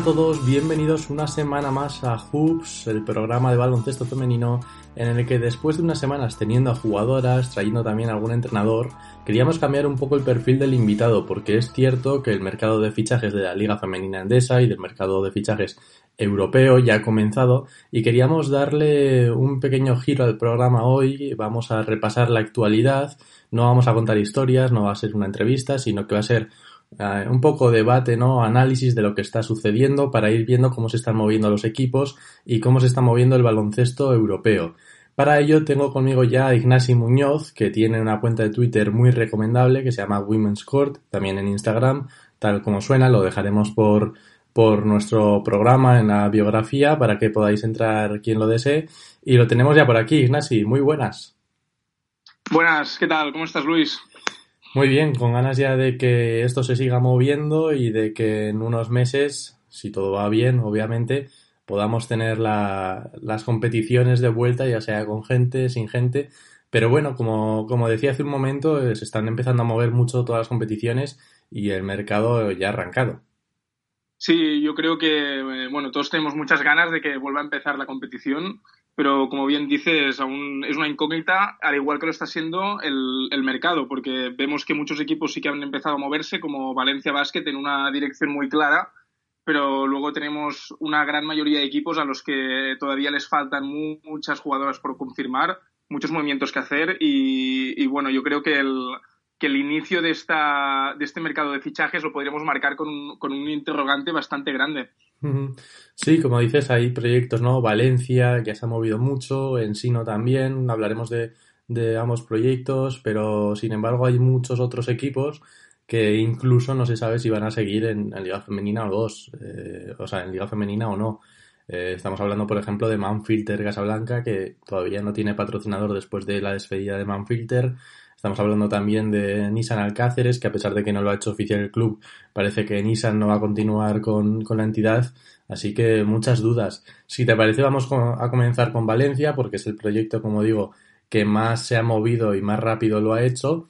A todos, bienvenidos una semana más a Hoops, el programa de baloncesto femenino en el que después de unas semanas teniendo a jugadoras, trayendo también a algún entrenador, queríamos cambiar un poco el perfil del invitado porque es cierto que el mercado de fichajes de la Liga Femenina Endesa y del mercado de fichajes europeo ya ha comenzado y queríamos darle un pequeño giro al programa hoy, vamos a repasar la actualidad, no vamos a contar historias, no va a ser una entrevista, sino que va a ser eh, un poco debate, ¿no? Análisis de lo que está sucediendo para ir viendo cómo se están moviendo los equipos y cómo se está moviendo el baloncesto europeo. Para ello tengo conmigo ya a Ignasi Muñoz, que tiene una cuenta de Twitter muy recomendable que se llama Women's Court, también en Instagram, tal como suena, lo dejaremos por, por nuestro programa en la biografía para que podáis entrar quien lo desee. Y lo tenemos ya por aquí, Ignasi, muy buenas. Buenas, ¿qué tal? ¿Cómo estás, Luis? Muy bien, con ganas ya de que esto se siga moviendo y de que en unos meses, si todo va bien, obviamente, podamos tener la, las competiciones de vuelta, ya sea con gente, sin gente. Pero bueno, como, como decía hace un momento, eh, se están empezando a mover mucho todas las competiciones y el mercado ya ha arrancado. Sí, yo creo que, eh, bueno, todos tenemos muchas ganas de que vuelva a empezar la competición pero como bien dices, aún es una incógnita, al igual que lo está siendo el, el, mercado, porque vemos que muchos equipos sí que han empezado a moverse, como Valencia Basket, en una dirección muy clara, pero luego tenemos una gran mayoría de equipos a los que todavía les faltan muchas jugadoras por confirmar, muchos movimientos que hacer, y, y bueno, yo creo que el, que el inicio de, esta, de este mercado de fichajes lo podríamos marcar con un, con un interrogante bastante grande. Sí, como dices, hay proyectos, ¿no? Valencia, que se ha movido mucho, Ensino también, hablaremos de, ambos proyectos, pero sin embargo hay muchos otros equipos que incluso no se sabe si van a seguir en, en Liga Femenina o dos, eh, o sea, en Liga Femenina o no. Eh, estamos hablando, por ejemplo, de Manfilter Casablanca, que todavía no tiene patrocinador después de la despedida de Manfilter. Estamos hablando también de Nissan Alcáceres, que a pesar de que no lo ha hecho oficial el club, parece que Nissan no va a continuar con, con la entidad. Así que muchas dudas. Si te parece, vamos a comenzar con Valencia, porque es el proyecto, como digo, que más se ha movido y más rápido lo ha hecho.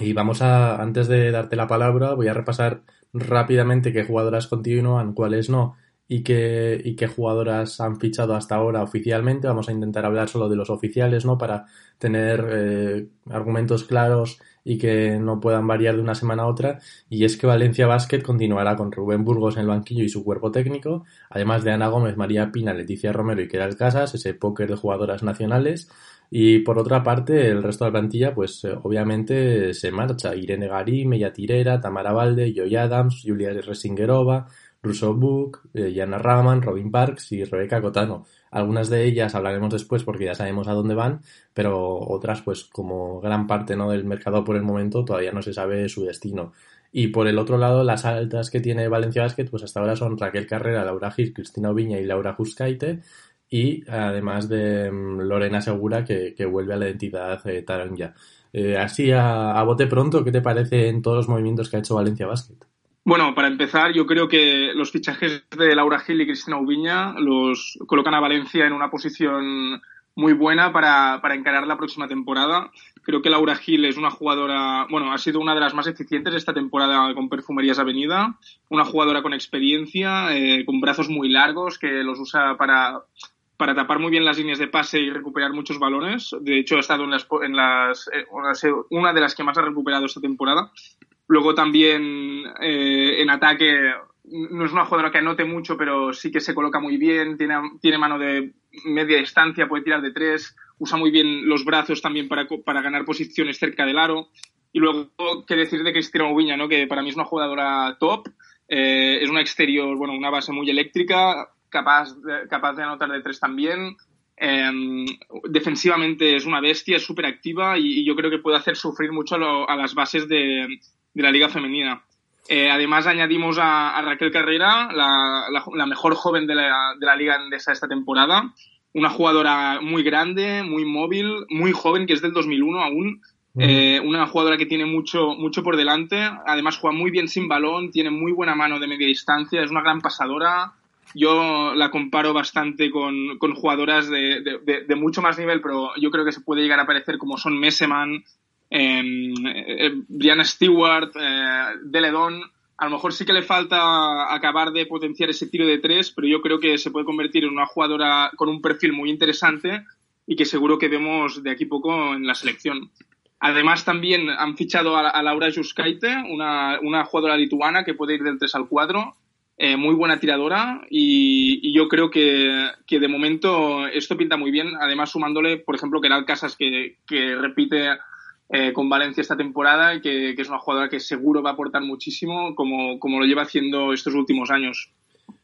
Y vamos a, antes de darte la palabra, voy a repasar rápidamente qué jugadoras continúan, cuáles no y qué, y qué jugadoras han fichado hasta ahora oficialmente. Vamos a intentar hablar solo de los oficiales, ¿no? Para tener eh, argumentos claros y que no puedan variar de una semana a otra. Y es que Valencia Basket continuará con Rubén Burgos en el banquillo y su cuerpo técnico, además de Ana Gómez, María Pina, Leticia Romero y Keral Casas, ese póker de jugadoras nacionales. Y por otra parte, el resto de la plantilla, pues eh, obviamente se marcha. Irene Garí, Mella Tirera, Tamara Valde, Joy Adams, Julia Resingerova, Russo Book, eh, Jana Raman, Robin Parks y Rebeca Cotano. Algunas de ellas hablaremos después porque ya sabemos a dónde van, pero otras, pues como gran parte ¿no? del mercado por el momento, todavía no se sabe su destino. Y por el otro lado, las altas que tiene Valencia Basket, pues hasta ahora son Raquel Carrera, Laura Gil, Cristina Oviña y Laura Juskaite, y además de mm, Lorena Segura, que, que, vuelve a la identidad eh. Eh, así a, a bote pronto, ¿qué te parece en todos los movimientos que ha hecho Valencia Basket? Bueno, para empezar, yo creo que los fichajes de Laura Gil y Cristina Ubiña los colocan a Valencia en una posición muy buena para, para, encarar la próxima temporada. Creo que Laura Gil es una jugadora, bueno, ha sido una de las más eficientes esta temporada con Perfumerías Avenida, una jugadora con experiencia, eh, con brazos muy largos que los usa para, para tapar muy bien las líneas de pase y recuperar muchos balones. De hecho, ha estado en las, en las eh, una de las que más ha recuperado esta temporada. Luego también eh, en ataque no es una jugadora que anote mucho, pero sí que se coloca muy bien, tiene, tiene mano de media distancia, puede tirar de tres, usa muy bien los brazos también para, para ganar posiciones cerca del aro. Y luego, qué decir de Cristina Ubiña, ¿no? que para mí es una jugadora top, eh, es una exterior, bueno, una base muy eléctrica, capaz de, capaz de anotar de tres también. Em, defensivamente es una bestia, es súper activa y, yo creo que puede hacer sufrir mucho a, las bases de, de, la liga femenina. Eh, además añadimos a, Raquel Carrera, la, la, mejor joven de la, de la liga andesa esta temporada, una jugadora muy grande, muy móvil, muy joven, que es del 2001 aún, eh, una jugadora que tiene mucho, mucho por delante, además juega muy bien sin balón, tiene muy buena mano de media distancia, es una gran pasadora. Yo la comparo bastante con, con jugadoras de, de, de, mucho más nivel, pero yo creo que se puede llegar a parecer como son Messeman, em, eh, Brianna Stewart, eh, Deledon. A lo mejor sí que le falta acabar de potenciar ese tiro de tres, pero yo creo que se puede convertir en una jugadora con un perfil muy interesante y que seguro que vemos de aquí poco en la selección. Además, también han fichado a, Laura Juskaite, una, una, jugadora lituana que puede ir del 3 al 4, eh, muy buena tiradora y, yo creo que, que, de momento esto pinta muy bien. Además, sumándole, por ejemplo, Keral Casas, que, que repite eh, con Valencia esta temporada y que, es una jugadora que seguro va a aportar muchísimo, como, como lo lleva haciendo estos últimos años.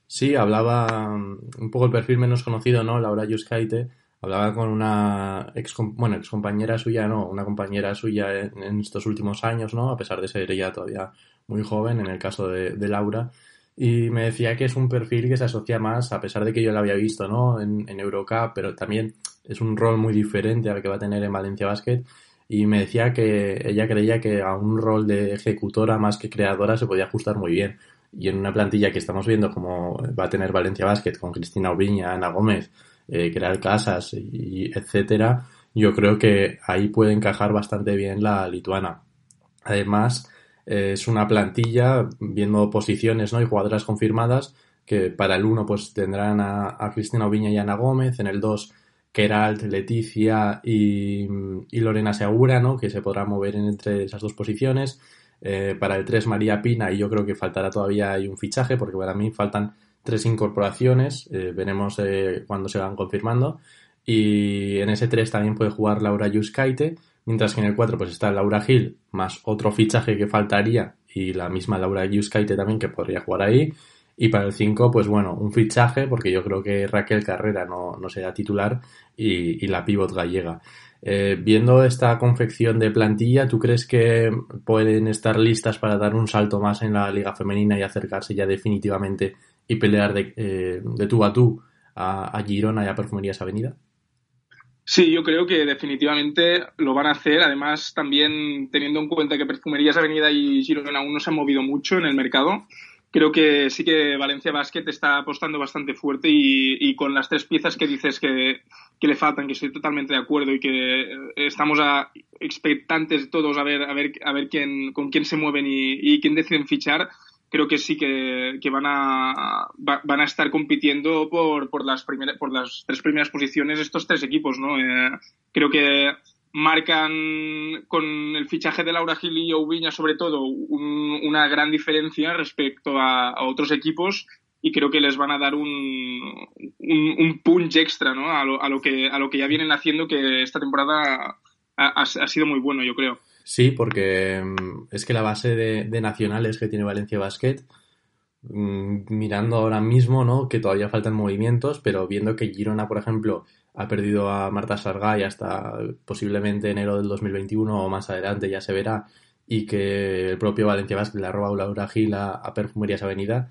Sí, hablaba un poco el perfil menos conocido, ¿no? Laura Juskaite hablaba con una ex, bueno, ex compañera suya, no, una compañera suya en, estos últimos años, ¿no? A pesar de ser ella todavía muy joven, en el caso de, Laura, y me decía que es un perfil que se asocia más, a pesar de que yo lo había visto, ¿no? En, en Eurocup, pero también es un rol muy diferente al que va a tener en Valencia Basket, y me decía que ella creía que a un rol de ejecutora más que creadora se podía ajustar muy bien. Y en una plantilla que estamos viendo como va a tener Valencia Basket con Cristina Oviña, Ana Gómez, eh, crear casas y etcétera, yo creo que ahí puede encajar bastante bien la lituana. Además, eh, es una plantilla, viendo posiciones ¿no? y jugadoras confirmadas, que para el 1 pues tendrán a, Cristina Oviña y Ana Gómez, en el 2 Keralt, Leticia y, Lorena Segura, ¿no? que se podrá mover entre esas dos posiciones. Eh, para el 3 María Pina y yo creo que faltará todavía hay un fichaje porque para mí faltan tres incorporaciones, eh, veremos eh, se van confirmando. Y en ese 3 también puede jugar Laura Yuskaite, mientras que en el 4 pues está Laura Gil, más otro fichaje que faltaría, y la misma Laura Yuskaite también que podría jugar ahí. Y para el 5, pues bueno, un fichaje, porque yo creo que Raquel Carrera no, no será titular, y, la pivot gallega. Eh, viendo esta confección de plantilla, ¿tú crees que pueden estar listas para dar un salto más en la liga femenina y acercarse ya definitivamente y pelear de, eh, de tú a tú a, Girona y a Perfumerías Avenida? Sí, yo creo que definitivamente lo van a hacer. Además, también teniendo en cuenta que Perfumerías Avenida y Girona aún no se han movido mucho en el mercado, creo que sí que Valencia Basket está apostando bastante fuerte y, con las tres piezas que dices que, le faltan, que estoy totalmente de acuerdo y que estamos a, expectantes todos a ver, a ver, a ver quién, con quién se mueven y, y quién deciden fichar creo que sí que, van, a, van a estar compitiendo por, por, las primeras, por las tres primeras posiciones estos tres equipos, ¿no? Eh, creo que marcan con el fichaje de Laura Gil y Oubiña sobre todo una gran diferencia respecto a, otros equipos y creo que les van a dar un, un, punch extra ¿no? a, lo, a, lo que, a lo que ya vienen haciendo que esta temporada ha, sido muy bueno yo creo. Sí, porque mm, es que la base de, nacionales que tiene Valencia Basket, mm, mirando ahora mismo, ¿no? Que todavía faltan movimientos, pero viendo que Girona, por ejemplo, ha perdido a Marta Sargay hasta posiblemente enero del 2021 o más adelante, ya se verá, y que el propio Valencia Basket le ha robado Laura Gil a, Perfumerías Avenida,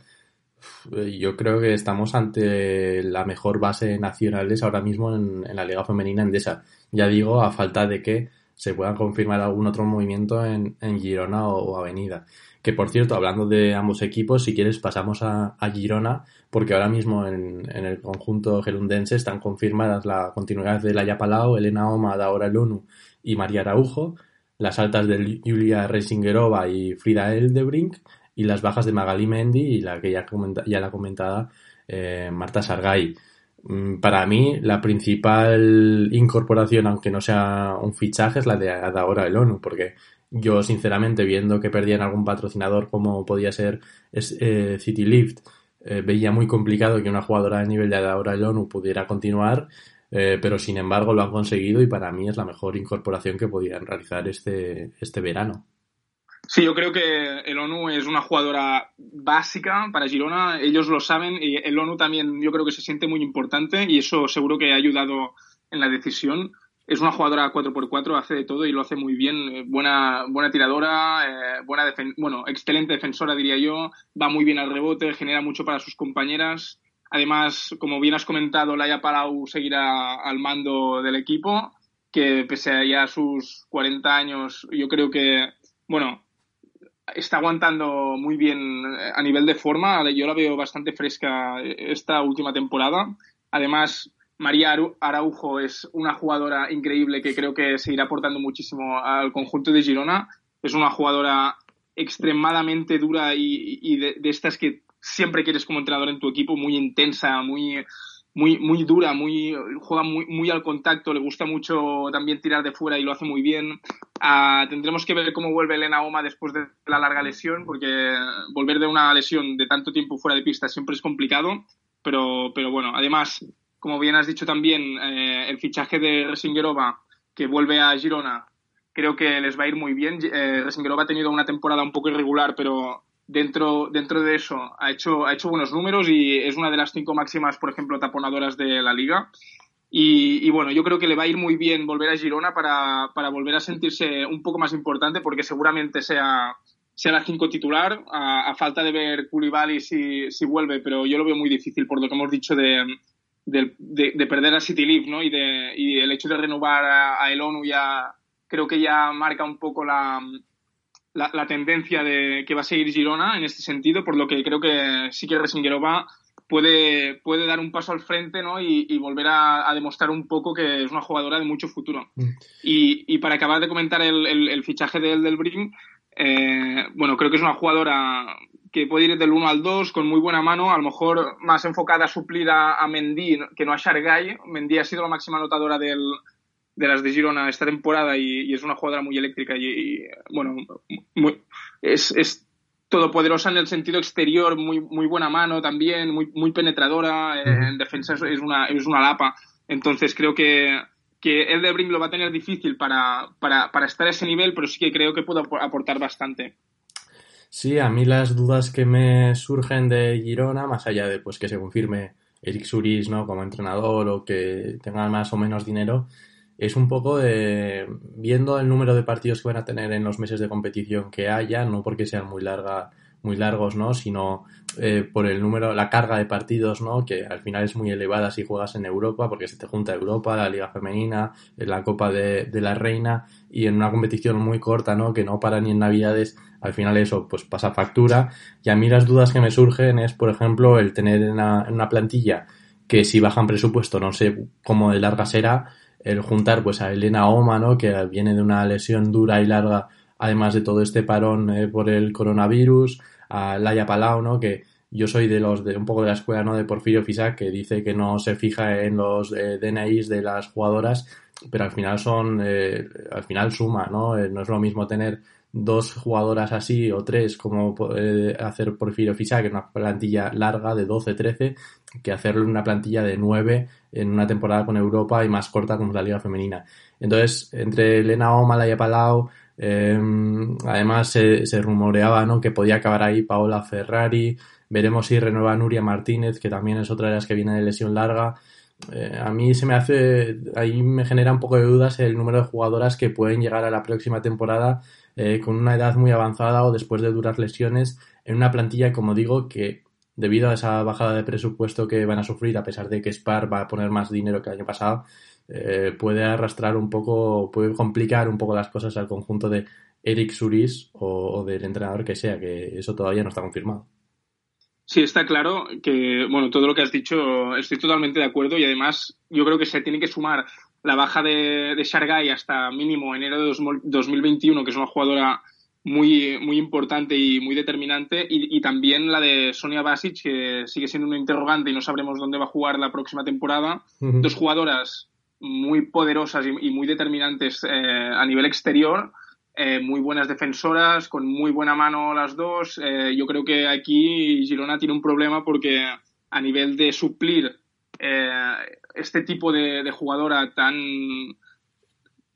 yo creo que estamos ante la mejor base nacionales ahora mismo en, la Liga Femenina Endesa. Ya digo, a falta de que se pueda confirmar algún otro movimiento en, en Girona o, Avenida. Que por cierto, hablando de ambos equipos, si quieres pasamos a, Girona, porque ahora mismo en, el conjunto gerundense están confirmadas la continuidad de Laia Palau, Elena Oma, Daora Lunu y María Araujo, las altas de Julia Reisingerova y Frida Eldebrink, y las bajas de Magali Mendy y la que ya, ya la comentada eh, Marta Sargay. Mm, para mí, la principal incorporación, aunque no sea un fichaje, es la de ahora el ONU, porque Yo, sinceramente, viendo que perdían algún patrocinador como podía ser eh, City Lift, eh, veía muy complicado que una jugadora de nivel de Adaura ONU pudiera continuar, eh, pero sin embargo lo han conseguido y para mí es la mejor incorporación que podían realizar este, este verano. Sí, yo creo que el ONU es una jugadora básica para Girona, ellos lo saben y el ONU también yo creo que se siente muy importante y eso seguro que ha ayudado en la decisión. Es una jugadora 4x4, hace de todo y lo hace muy bien. Eh, buena, buena tiradora, eh, buena bueno, excelente defensora diría yo, va muy bien al rebote, genera mucho para sus compañeras. Además, como bien has comentado, Laia Palau seguirá al mando del equipo, que pese a ya sus 40 años, yo creo que, bueno, está aguantando muy bien eh, a nivel de forma. Yo la veo bastante fresca eh, esta última temporada. Además, María Araujo es una jugadora increíble que creo que seguirá aportando muchísimo al conjunto de Girona. Es una jugadora extremadamente dura y, de, estas que siempre quieres como entrenador en tu equipo, muy intensa, muy, muy, muy dura, muy, juega muy, al contacto, le gusta mucho también tirar de fuera y lo hace muy bien. Ah, tendremos que ver cómo vuelve Elena Oma después de la larga lesión, porque volver de una lesión de tanto tiempo fuera de pista siempre es complicado, pero, pero bueno, además, como bien has dicho también, eh, el fichaje de Resingerova, que vuelve a Girona, creo que les va a ir muy bien. Eh, Resingerova ha tenido una temporada un poco irregular, pero dentro, dentro de eso ha hecho, ha hecho buenos números y es una de las cinco máximas, por ejemplo, taponadoras de la liga. Y, bueno, yo creo que le va a ir muy bien volver a Girona para, para volver a sentirse un poco más importante porque seguramente sea, sea la cinco titular, a, falta de ver Koulibaly si, si vuelve, pero yo lo veo muy difícil por lo que hemos dicho de, de, perder a City Leaf, ¿no? Y, de, y el hecho de renovar a, a El ONU ya creo que ya marca un poco la, la, tendencia de que va a seguir Girona en este sentido, por lo que creo que sí que Resingerova puede, puede dar un paso al frente ¿no? y, volver a, demostrar un poco que es una jugadora de mucho futuro. Mm. Y, para acabar de comentar el, fichaje de del Bring, eh, bueno, creo que es una jugadora que puede ir del 1 al 2 con muy buena mano, a lo mejor más enfocada a suplir a, a Mendy que no a Shargay. Mendy ha sido la máxima anotadora del, de las de Girona esta temporada y, es una jugadora muy eléctrica y, bueno, es, es, todopoderosa en el sentido exterior, muy, muy buena mano también, muy, muy penetradora, en defensa es una, es una lapa. Entonces creo que, que el de Brink lo va a tener difícil para, para, para estar a ese nivel, pero sí que creo que puede aportar bastante. Sí, a mí las dudas que me surgen de Girona, más allá de pues que se confirme Eric Suris ¿no? como entrenador o que tenga más o menos dinero, es un poco de viendo el número de partidos que van a tener en los meses de competición que haya, no porque sean muy larga, muy largos, ¿no? sino eh, por el número, la carga de partidos, ¿no? que al final es muy elevada si juegas en Europa, porque se te junta Europa, la Liga Femenina, la Copa de, la Reina, y en una competición muy corta, ¿no? que no para ni en Navidades, al final eso pues pasa factura. Y a mí las dudas que me surgen es, por ejemplo, el tener en una, en una plantilla que si bajan presupuesto no sé cómo de larga será, el juntar pues a Elena Oma, ¿no? que viene de una lesión dura y larga, además de todo este parón eh, por el coronavirus, a Laia Palau, ¿no? que yo soy de los de un poco de la escuela ¿no? de Porfirio Fisac que dice que no se fija en los eh, DNIs de las jugadoras pero al final son eh, al final suma no no es lo mismo tener dos jugadoras así o tres como hacer Porfirio Fisac en una plantilla larga de 12 13 que hacerlo en una plantilla de 9 en una temporada con Europa y más corta como la Liga Femenina. Entonces, entre Elena Oma, y Palau, eh, además se, se, rumoreaba ¿no? que podía acabar ahí Paola Ferrari, veremos si renueva Nuria Martínez, que también es otra de las que viene de lesión larga. Eh, a mí se me hace, ahí me genera un poco de dudas el número de jugadoras que pueden llegar a la próxima temporada eh, con una edad muy avanzada o después de duras lesiones en una plantilla, como digo, que debido a esa bajada de presupuesto que van a sufrir, a pesar de que Spar va a poner más dinero que el año pasado, eh, puede arrastrar un poco, puede complicar un poco las cosas al conjunto de Eric Suris o, del entrenador que sea, que eso todavía no está confirmado. Sí, está claro que, bueno, todo lo que has dicho estoy totalmente de acuerdo y además yo creo que se tiene que sumar la baja de, de Shargay hasta mínimo enero de 2021, que es una jugadora muy, muy importante y muy determinante. Y, también la de Sonia Basic, que sigue siendo un interrogante y no sabremos dónde va a jugar la próxima temporada. Dos jugadoras muy poderosas y, muy determinantes eh, a nivel exterior. eh, muy buenas defensoras, con muy buena mano las dos. Eh, yo creo que aquí Girona tiene un problema porque a nivel de suplir este tipo de, jugadora tan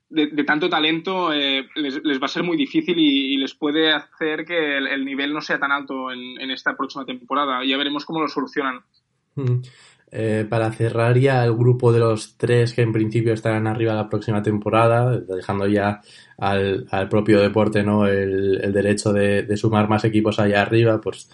de, tanto talento les, va a ser muy difícil y, les puede hacer que el, nivel no sea tan alto en, esta próxima temporada. Ya veremos cómo lo solucionan. Mm. Eh, para cerrar ya el grupo de los tres que en principio estarán arriba la próxima temporada, dejando ya al, propio deporte no el, derecho de, sumar más equipos allá arriba, pues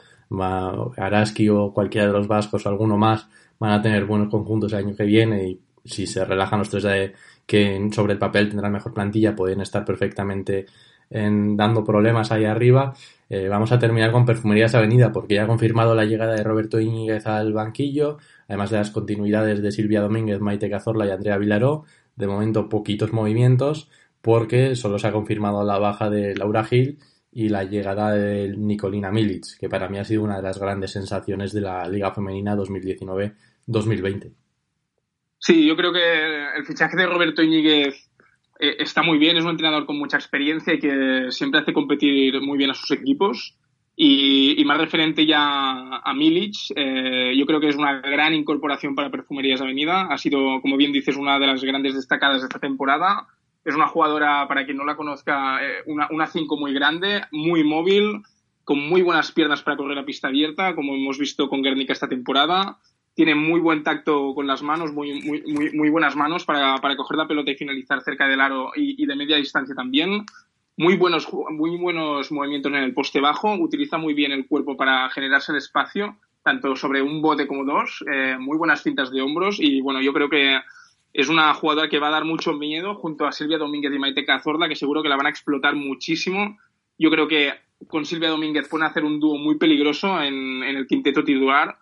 Araski o cualquiera de los vascos o alguno más van a tener buenos conjuntos el año que viene y si se relajan los tres de, que sobre el papel tendrán mejor plantilla, pueden estar perfectamente en, dando problemas ahí arriba. Eh, vamos a terminar con Perfumerías Avenida porque ya ha confirmado la llegada de Roberto Íñiguez al banquillo, además de las continuidades de Silvia Domínguez, Maite Cazorla y Andrea Vilaró. De momento poquitos movimientos porque solo se ha confirmado la baja de Laura Gil y la llegada de Nicolina Milic, que para mí ha sido una de las grandes sensaciones de la Liga Femenina 2019-2020. Sí, yo creo que el fichaje de Roberto Íñiguez eh, está muy bien, es un entrenador con mucha experiencia y que siempre hace competir muy bien a sus equipos. Y, más referente ya a Milic, eh, yo creo que es una gran incorporación para Perfumerías Avenida. Ha sido, como bien dices, una de las grandes destacadas de esta temporada. Es una jugadora, para quien no la conozca, eh, una, una cinco muy grande, muy móvil, con muy buenas piernas para correr a pista abierta, como hemos visto con Guernica esta temporada tiene muy buen tacto con las manos, muy, muy, muy, buenas manos para, para, coger la pelota y finalizar cerca del aro y, de media distancia también. Muy buenos, muy buenos movimientos en el poste bajo, utiliza muy bien el cuerpo para generarse el espacio, tanto sobre un bote como dos, eh, muy buenas cintas de hombros y bueno, yo creo que es una jugadora que va a dar mucho miedo junto a Silvia Domínguez y Maite Cazorla, que seguro que la van a explotar muchísimo. Yo creo que con Silvia Domínguez pueden hacer un dúo muy peligroso en, en el quinteto titular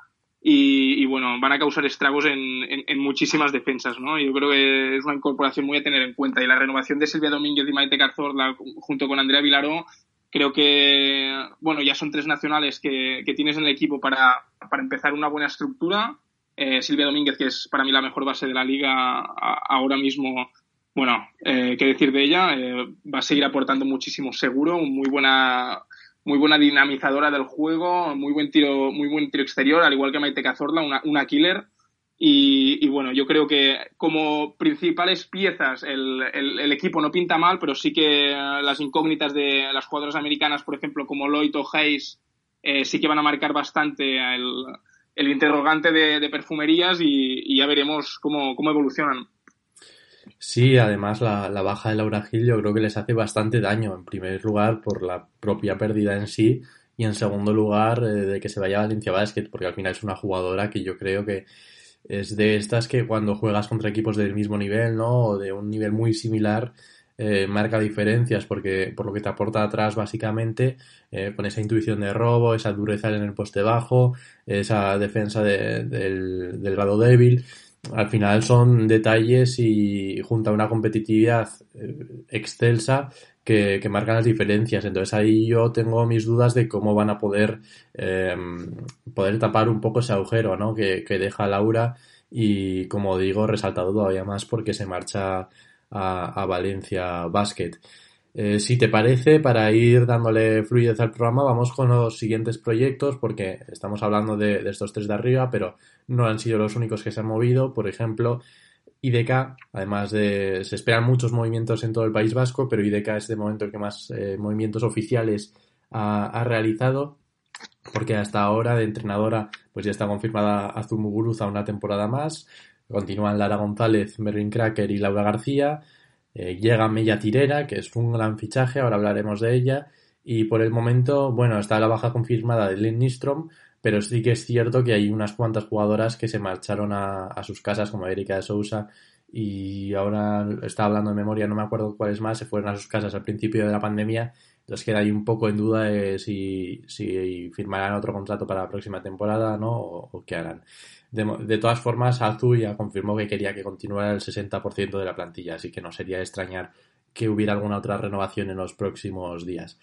y, bueno, van a causar estragos en, muchísimas defensas, ¿no? Yo creo que es una incorporación muy a tener en cuenta. Y la renovación de Silvia Domínguez y Maite Carzorla junto con Andrea Vilaró, creo que, bueno, ya son tres nacionales que, tienes en el equipo para, empezar una buena estructura. Eh, Silvia Domínguez, que es para mí la mejor base de la liga ahora mismo, bueno, eh, qué decir de ella, eh, va a seguir aportando muchísimo seguro, muy buena muy buena dinamizadora del juego, muy buen tiro, muy buen tiro exterior, al igual que Maite Cazorla, una, una killer. Y, bueno, yo creo que como principales piezas el, el, equipo no pinta mal, pero sí que las incógnitas de las jugadoras americanas, por ejemplo, como Lloyd o Hayes, eh, sí que van a marcar bastante el, el interrogante de, de perfumerías y, y, ya veremos cómo, cómo evolucionan. Sí, además la, la, baja de Laura Gil yo creo que les hace bastante daño, en primer lugar por la propia pérdida en sí y en segundo lugar eh, de que se vaya Valencia Basket, porque al final es una jugadora que yo creo que es de estas que cuando juegas contra equipos del mismo nivel, ¿no? O de un nivel muy similar, eh, marca diferencias porque por lo que te aporta atrás básicamente eh, con esa intuición de robo, esa dureza en el poste bajo, esa defensa del, del lado débil al final son detalles y junto a una competitividad eh, excelsa que, marcan las diferencias. Entonces ahí yo tengo mis dudas de cómo van a poder, em, poder tapar un poco ese agujero ¿no? que, deja Laura y como digo, resaltado todavía más porque se marcha a, Valencia Basket. Eh, si te parece, para ir dándole fluidez al programa, vamos con los siguientes proyectos, porque estamos hablando de, estos tres de arriba, pero no han sido los únicos que se han movido. Por ejemplo, IDK, además de. Se esperan muchos movimientos en todo el País Vasco, pero IDK es de momento el que más eh, movimientos oficiales ha, realizado, porque hasta ahora de entrenadora, pues ya está confirmada Azumuguruza una temporada más. Continúan Lara González, Mervin Cracker y Laura García. Eh, llega Mella Tirera, que es un gran fichaje, ahora hablaremos de ella. Y por el momento, bueno, está la baja confirmada de Lynn Nistrom, pero sí que es cierto que hay unas cuantas jugadoras que se marcharon a, sus casas, como Erika de Sousa, y ahora está hablando de memoria, no me acuerdo cuáles más, se fueron a sus casas al principio de la pandemia, entonces queda ahí un poco en duda si, si firmarán otro contrato para la próxima temporada, ¿no? O, qué harán. De, todas formas, Azu ya confirmó que quería que continuara el 60% de la plantilla, así que no sería extrañar que hubiera alguna otra renovación en los próximos días.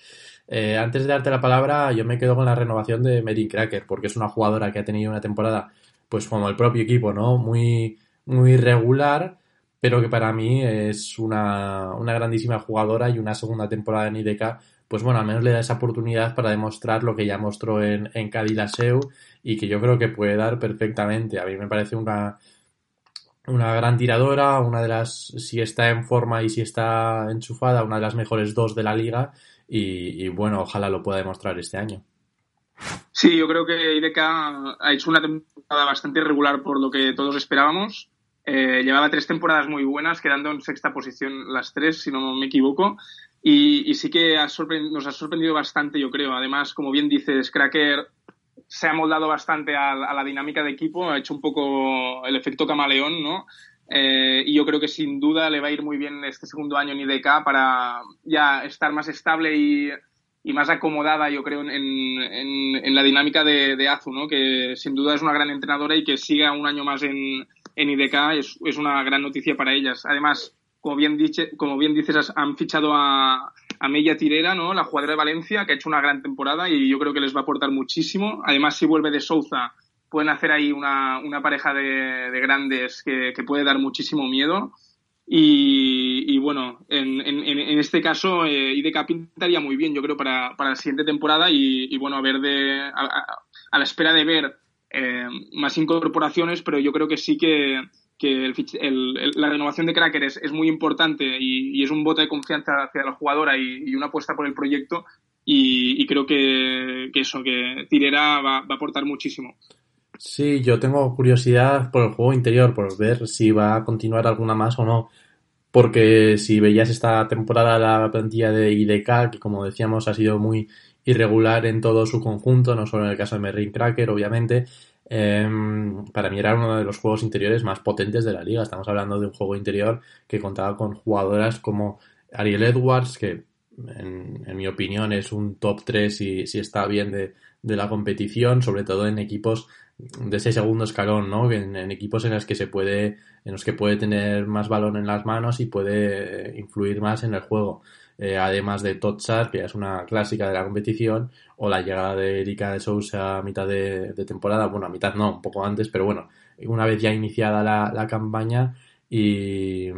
Eh, antes de darte la palabra, yo me quedo con la renovación de Merin Cracker, porque es una jugadora que ha tenido una temporada, pues como el propio equipo, ¿no? Muy, muy regular, pero que para mí es una, una grandísima jugadora y una segunda temporada en IDK, pues bueno, al menos le da esa oportunidad para demostrar lo que ya mostró en, en Cadillaceu y que yo creo que puede dar perfectamente. A mí me parece una, una gran tiradora, una de las, si está en forma y si está enchufada, una de las mejores dos de la liga y, bueno, ojalá lo pueda demostrar este año. Sí, yo creo que IDK ha hecho una temporada bastante irregular por lo que todos esperábamos. Eh, llevaba tres temporadas muy buenas, quedando en sexta posición las tres, si no me equivoco. Y, sí que nos ha sorprendido bastante, yo creo. Además, como bien dices, Cracker se ha moldado bastante a, la dinámica de equipo, ha hecho un poco el efecto camaleón, ¿no? Eh, y yo creo que sin duda le va a ir muy bien este segundo año en IDK para ya estar más estable y, más acomodada, yo creo, en, la dinámica de, Azu, ¿no? Que sin duda es una gran entrenadora y que siga un año más en, IDK es, es una gran noticia para ellas. Además, como bien, dices, han fichado a, a Tirera, ¿no? la jugadora de Valencia, que ha hecho una gran temporada y yo creo que les va a aportar muchísimo. Además, si vuelve de Souza, pueden hacer ahí una, pareja de, de grandes que, puede dar muchísimo miedo. Y, bueno, en, en, en, este caso, eh, IDK pintaría muy bien, yo creo, para, para la siguiente temporada y, bueno, a ver a, la espera de ver eh, más incorporaciones, pero yo creo que sí que, que la renovación de Cracker es, muy importante y, es un voto de confianza hacia la jugadora y, una apuesta por el proyecto y, creo que, eso, que Tirera va, a aportar muchísimo. Sí, yo tengo curiosidad por el juego interior, por ver si va a continuar alguna más o no. Porque si veías esta temporada la plantilla de IDK, que como decíamos ha sido muy irregular en todo su conjunto, no solo en el caso de Merrin Cracker, obviamente, Em, para mí era uno de los juegos interiores más potentes de la liga. Estamos hablando de un juego interior que contaba con jugadoras como Ariel Edwards, que en, mi opinión es un top 3 y si está bien de, la competición, sobre todo en equipos de ese segundo escalón, ¿no? En, equipos en los que se puede, en los que puede tener más balón en las manos y puede influir más en el juego. Eh, además de Totsar, que es una clásica de la competición, o la llegada de Erika de Sousa a mitad de, temporada, bueno, a mitad no, un poco antes, pero bueno, una vez ya iniciada la, campaña y,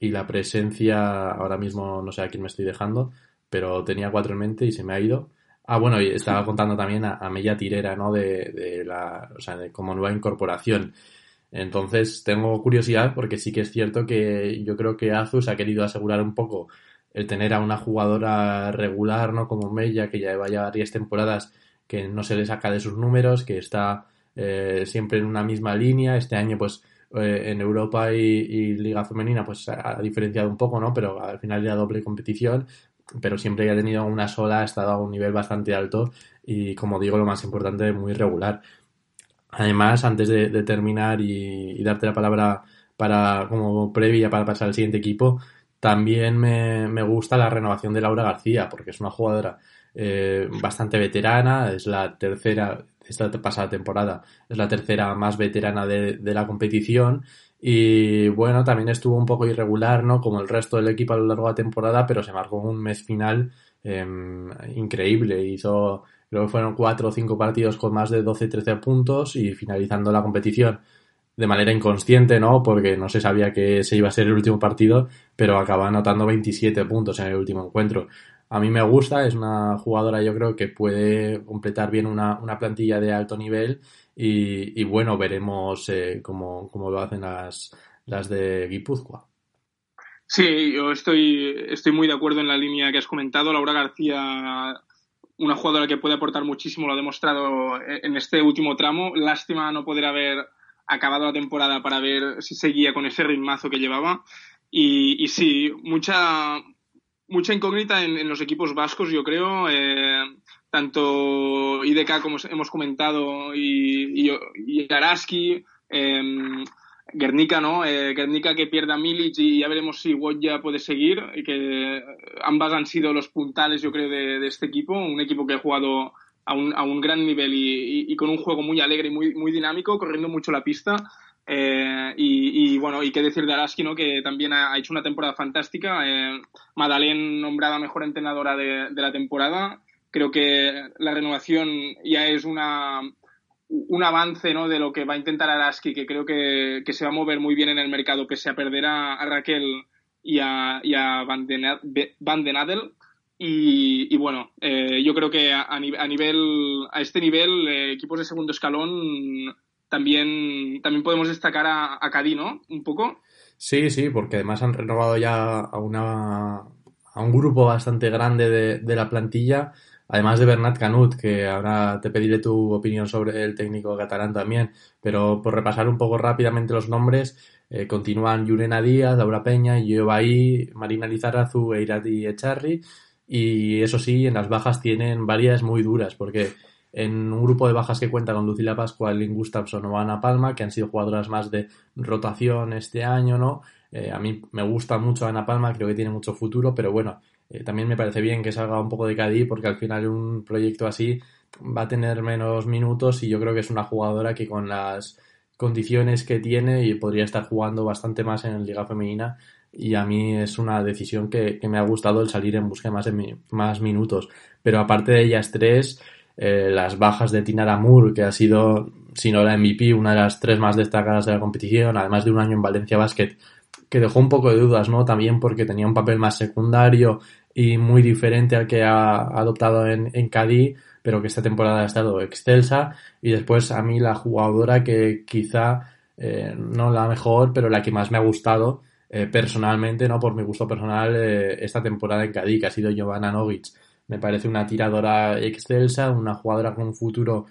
la presencia, ahora mismo no sé a quién me estoy dejando, pero tenía cuatro en mente y se me ha ido. Ah, bueno, y estaba contando también a, a Mella Tirera, ¿no? De, de la, o sea, de como nueva incorporación. Entonces, tengo curiosidad porque sí que es cierto que yo creo que Azus ha querido asegurar un poco el tener a una jugadora regular, ¿no? Como Mella, que ya lleva ya varias temporadas que no se le saca de sus números, que está eh, siempre en una misma línea. Este año, pues, eh, en Europa y, Liga Femenina, pues ha diferenciado un poco, ¿no? Pero al final ya doble competición, pero siempre ha tenido una sola, ha estado a un nivel bastante alto y, como digo, lo más importante, muy regular. Además, antes de, terminar y, y, darte la palabra para como previa para pasar al siguiente equipo, también me, me, gusta la renovación de Laura García, porque es una jugadora eh, bastante veterana, es la tercera, esta pasada temporada, es la tercera más veterana de, de, la competición. Y bueno, también estuvo un poco irregular, ¿no? Como el resto del equipo a lo largo de la temporada, pero se marcó un mes final eh, increíble. Hizo, creo que fueron cuatro o cinco partidos con más de 12-13 puntos y finalizando la competición de manera inconsciente, ¿no? Porque no se sabía que se iba a ser el último partido, pero acaba anotando 27 puntos en el último encuentro. A mí me gusta, es una jugadora yo creo que puede completar bien una, plantilla de alto nivel y, bueno, veremos eh, cómo, cómo, lo hacen las, las de Guipúzcoa. Sí, yo estoy, estoy muy de acuerdo en la línea que has comentado. Laura García, una jugadora que puede aportar muchísimo, lo ha demostrado en este último tramo. Lástima no poder haber acabado la temporada para ver si seguía con ese ritmazo que llevaba. Y, y sí, mucha, mucha incógnita en, los equipos vascos, yo creo. Eh, tanto IDK, como hemos comentado, y, y, y Araski, eh, Guernica, ¿no? Eh, Guernica que pierda Milic y ya veremos si ya puede seguir. Y que ambas han sido los puntales, yo creo, de, este equipo. Un equipo que ha jugado a un, a un gran nivel y, y, con un juego muy alegre y muy, muy dinámico, corriendo mucho la pista. Eh, y, y, bueno, y qué decir de Araski, ¿no? que también ha, hecho una temporada fantástica. Eh, Madalén nombrada mejor entrenadora de, de, la temporada. Creo que la renovación ya es una, un avance ¿no? de lo que va a intentar Araski, que creo que, se va a mover muy bien en el mercado, pese a perder a, Raquel y a, y a Van, den Adel. Y, bueno, eh, yo creo que a, nivel, a este nivel, eh, equipos de segundo escalón, también, también podemos destacar a, a Cadí, ¿no? Un poco. Sí, sí, porque además han renovado ya a, una, a un grupo bastante grande de, de la plantilla Además de Bernat Canut, que ahora te pediré tu opinión sobre el técnico catalán también, pero por repasar un poco rápidamente los nombres, eh, continúan Yurena Díaz, Laura Peña, Baí, Marina Lizarazu e Irati Echarri, y eso sí, en las bajas tienen varias muy duras, porque en un grupo de bajas que cuenta con Lucila Pascual, Lynn Gustafsson o Ana Palma, que han sido jugadoras más de rotación este año, ¿no? Eh, a mí me gusta mucho Ana Palma, creo que tiene mucho futuro, pero bueno, eh, también me parece bien que salga un poco de Cádiz porque al final un proyecto así va a tener menos minutos y yo creo que es una jugadora que con las condiciones que tiene y podría estar jugando bastante más en Liga Femenina y a mí es una decisión que, me ha gustado el salir en busca de más, más minutos. Pero aparte de ellas tres, eh, las bajas de Tinara Moore, que ha sido, si no la MVP, una de las tres más destacadas de la competición, además de un año en Valencia Basket, que dejó un poco de dudas, ¿no? También porque tenía un papel más secundario y muy diferente al que ha adoptado en, en Cádiz, pero que esta temporada ha estado excelsa. Y después a mí la jugadora que quizá eh, no la mejor, pero la que más me ha gustado eh, personalmente, no por mi gusto personal, eh, esta temporada en Cádiz, que ha sido Giovanna Novic. Me parece una tiradora excelsa, una jugadora con un futuro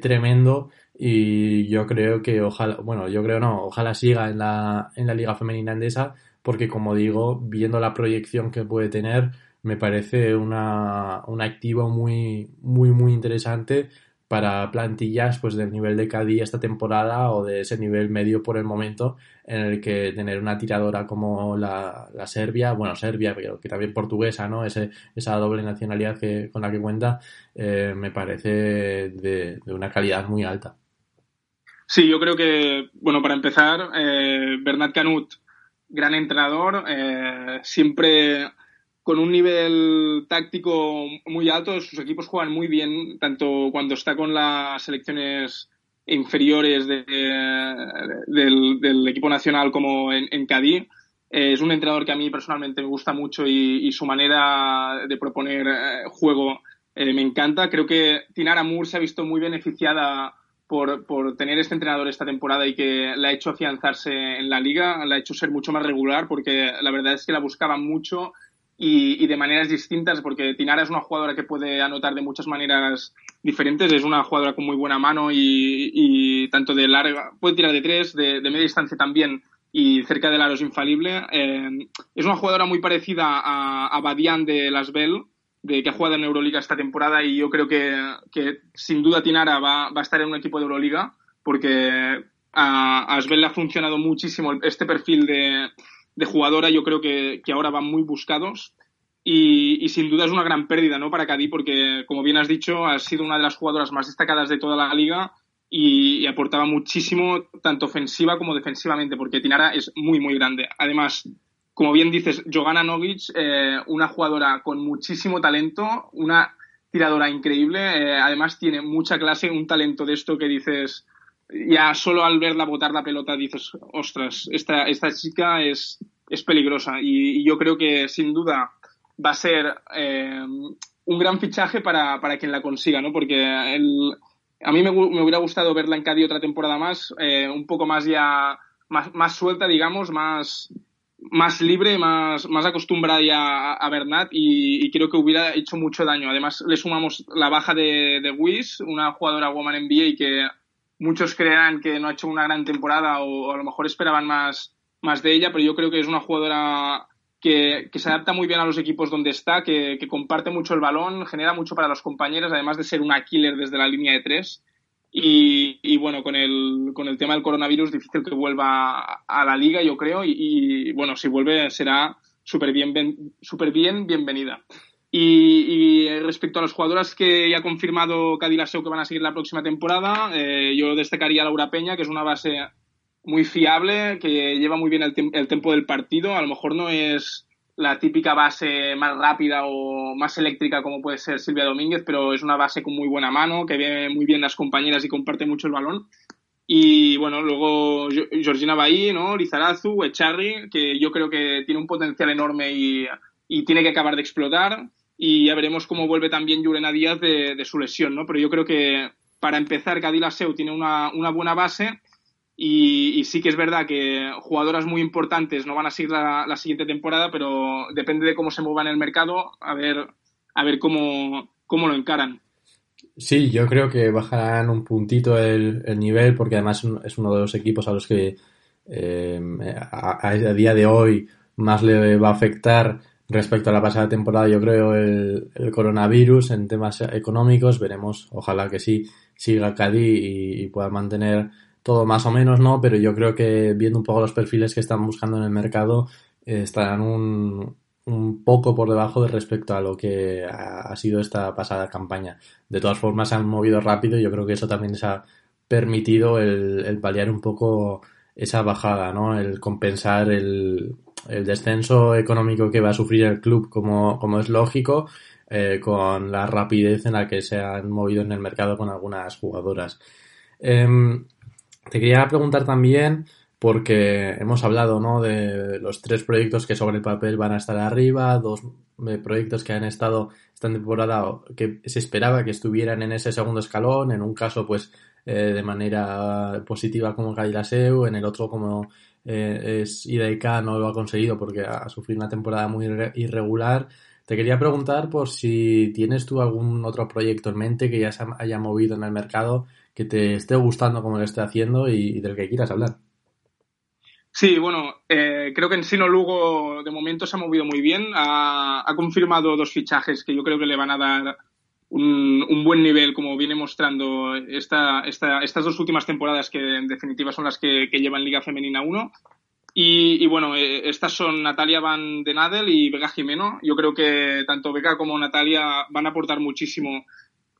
tremendo y yo creo que ojalá, bueno, yo creo no, ojalá siga en la, en la Liga Femenina Endesa porque como digo, viendo la proyección que puede tener, me parece una, un activo muy, muy, muy interesante para plantillas pues del nivel de Cádiz esta temporada o de ese nivel medio por el momento en el que tener una tiradora como la, la Serbia, bueno Serbia pero que también portuguesa, ¿no? Ese, esa doble nacionalidad que, con la que cuenta eh, me parece de, de, una calidad muy alta. Sí, yo creo que, bueno, para empezar, eh, Bernat Canut gran entrenador, eh, siempre con un nivel táctico muy alto. Sus equipos juegan muy bien, tanto cuando está con las selecciones inferiores del, equipo nacional como en, en Cádiz. Eh, es un entrenador que a mí personalmente me gusta mucho y, su manera de proponer eh, juego me encanta. Creo que Tinara Moore se ha visto muy beneficiada por, por, tener este entrenador esta temporada y que le ha hecho afianzarse en la liga, le ha hecho ser mucho más regular porque la verdad es que la buscaba mucho y, y, de maneras distintas porque Tinara es una jugadora que puede anotar de muchas maneras diferentes, es una jugadora con muy buena mano y, y tanto de larga, puede tirar de tres, de, de, media distancia también y cerca del aro es infalible. Eh, es una jugadora muy parecida a, a Badian de Las Bell, de que ha jugado en Euroliga esta temporada y yo creo que, que sin duda Tinara va, va, a estar en un equipo de Euroliga porque a, a Asbel le ha funcionado muchísimo este perfil de, de jugadora, yo creo que, que, ahora van muy buscados y, sin duda es una gran pérdida ¿no? para Cadí porque, como bien has dicho, ha sido una de las jugadoras más destacadas de toda la liga y, y aportaba muchísimo tanto ofensiva como defensivamente porque Tinara es muy, muy grande. Además, como bien dices, Jogana Nogic, eh, una jugadora con muchísimo talento, una tiradora increíble, eh, además tiene mucha clase, un talento de esto que dices, ya solo al verla botar la pelota dices, ostras, esta, esta chica es, es peligrosa y, yo creo que sin duda va a ser eh, un gran fichaje para, para, quien la consiga, ¿no? Porque a mí me, me, hubiera gustado verla en Cádiz otra temporada más, un poco más ya, más, más suelta, digamos, más más libre, más, más acostumbrada ya a, Bernat y, creo que hubiera hecho mucho daño. Además, le sumamos la baja de, de una jugadora Woman NBA que muchos crean que no ha hecho una gran temporada o, a lo mejor esperaban más, más de ella, pero yo creo que es una jugadora que, se adapta muy bien a los equipos donde está, que, comparte mucho el balón, genera mucho para los compañeros, además de ser una killer desde la línea de tres. Y, bueno, con el, con el tema del coronavirus, difícil que vuelva a la liga, yo creo. Y, bueno, si vuelve será súper bien, bien bienvenida. Y, respecto a las jugadoras que ya ha confirmado Cadilaseo que van a seguir la próxima temporada, eh, yo destacaría a Laura Peña, que es una base muy fiable, que lleva muy bien el, el tempo del partido. A lo mejor no es la típica base más rápida o más eléctrica como puede ser Silvia Domínguez, pero es una base con muy buena mano, que ve muy bien las compañeras y comparte mucho el balón. Y bueno, luego Georgina Bahí, ¿no? Lizarazu, Echarri, que yo creo que tiene un potencial enorme y, y, tiene que acabar de explotar. Y ya veremos cómo vuelve también Yurena Díaz de, su lesión, ¿no? Pero yo creo que para empezar, Cadila Seu tiene una, una buena base y, sí que es verdad que jugadoras muy importantes no van a seguir la, siguiente temporada, pero depende de cómo se mueva en el mercado, a ver, a ver cómo, cómo lo encaran. Sí, yo creo que bajarán un puntito el, nivel porque además es uno de los equipos a los que eh, a, día de hoy más le va a afectar respecto a la pasada temporada, yo creo, el, coronavirus en temas económicos. Veremos, ojalá que sí, siga Cádiz y pueda mantener todo más o menos, ¿no? Pero yo creo que viendo un poco los perfiles que están buscando en el mercado, eh, estarán un, un, poco por debajo de respecto a lo que ha, sido esta pasada campaña. De todas formas, se han movido rápido y yo creo que eso también les ha permitido el, el paliar un poco esa bajada, ¿no? El compensar el, el descenso económico que va a sufrir el club, como, como es lógico, eh, con la rapidez en la que se han movido en el mercado con algunas jugadoras. Em, te quería preguntar también, porque hemos hablado ¿no? de los tres proyectos que sobre el papel van a estar arriba, dos eh, proyectos que han estado esta temporada que se esperaba que estuvieran en ese segundo escalón, en un caso pues eh, de manera positiva como Seu, en el otro como eh, es IDK no lo ha conseguido porque ha sufrido una temporada muy irregular. Te quería preguntar por si tienes tú algún otro proyecto en mente que ya se haya movido en el mercado que te esté gustando como lo esté haciendo y, del que quieras hablar. Sí, bueno, eh, creo que en Sino Lugo de momento se ha movido muy bien. Ha, confirmado dos fichajes que yo creo que le van a dar un, buen nivel, como viene mostrando esta, estas dos últimas temporadas, que en definitiva son las que, llevan Liga Femenina 1. Y, bueno, eh, estas son Natalia Van den Adel y Vega Jimeno. Yo creo que tanto Vega como Natalia van a aportar muchísimo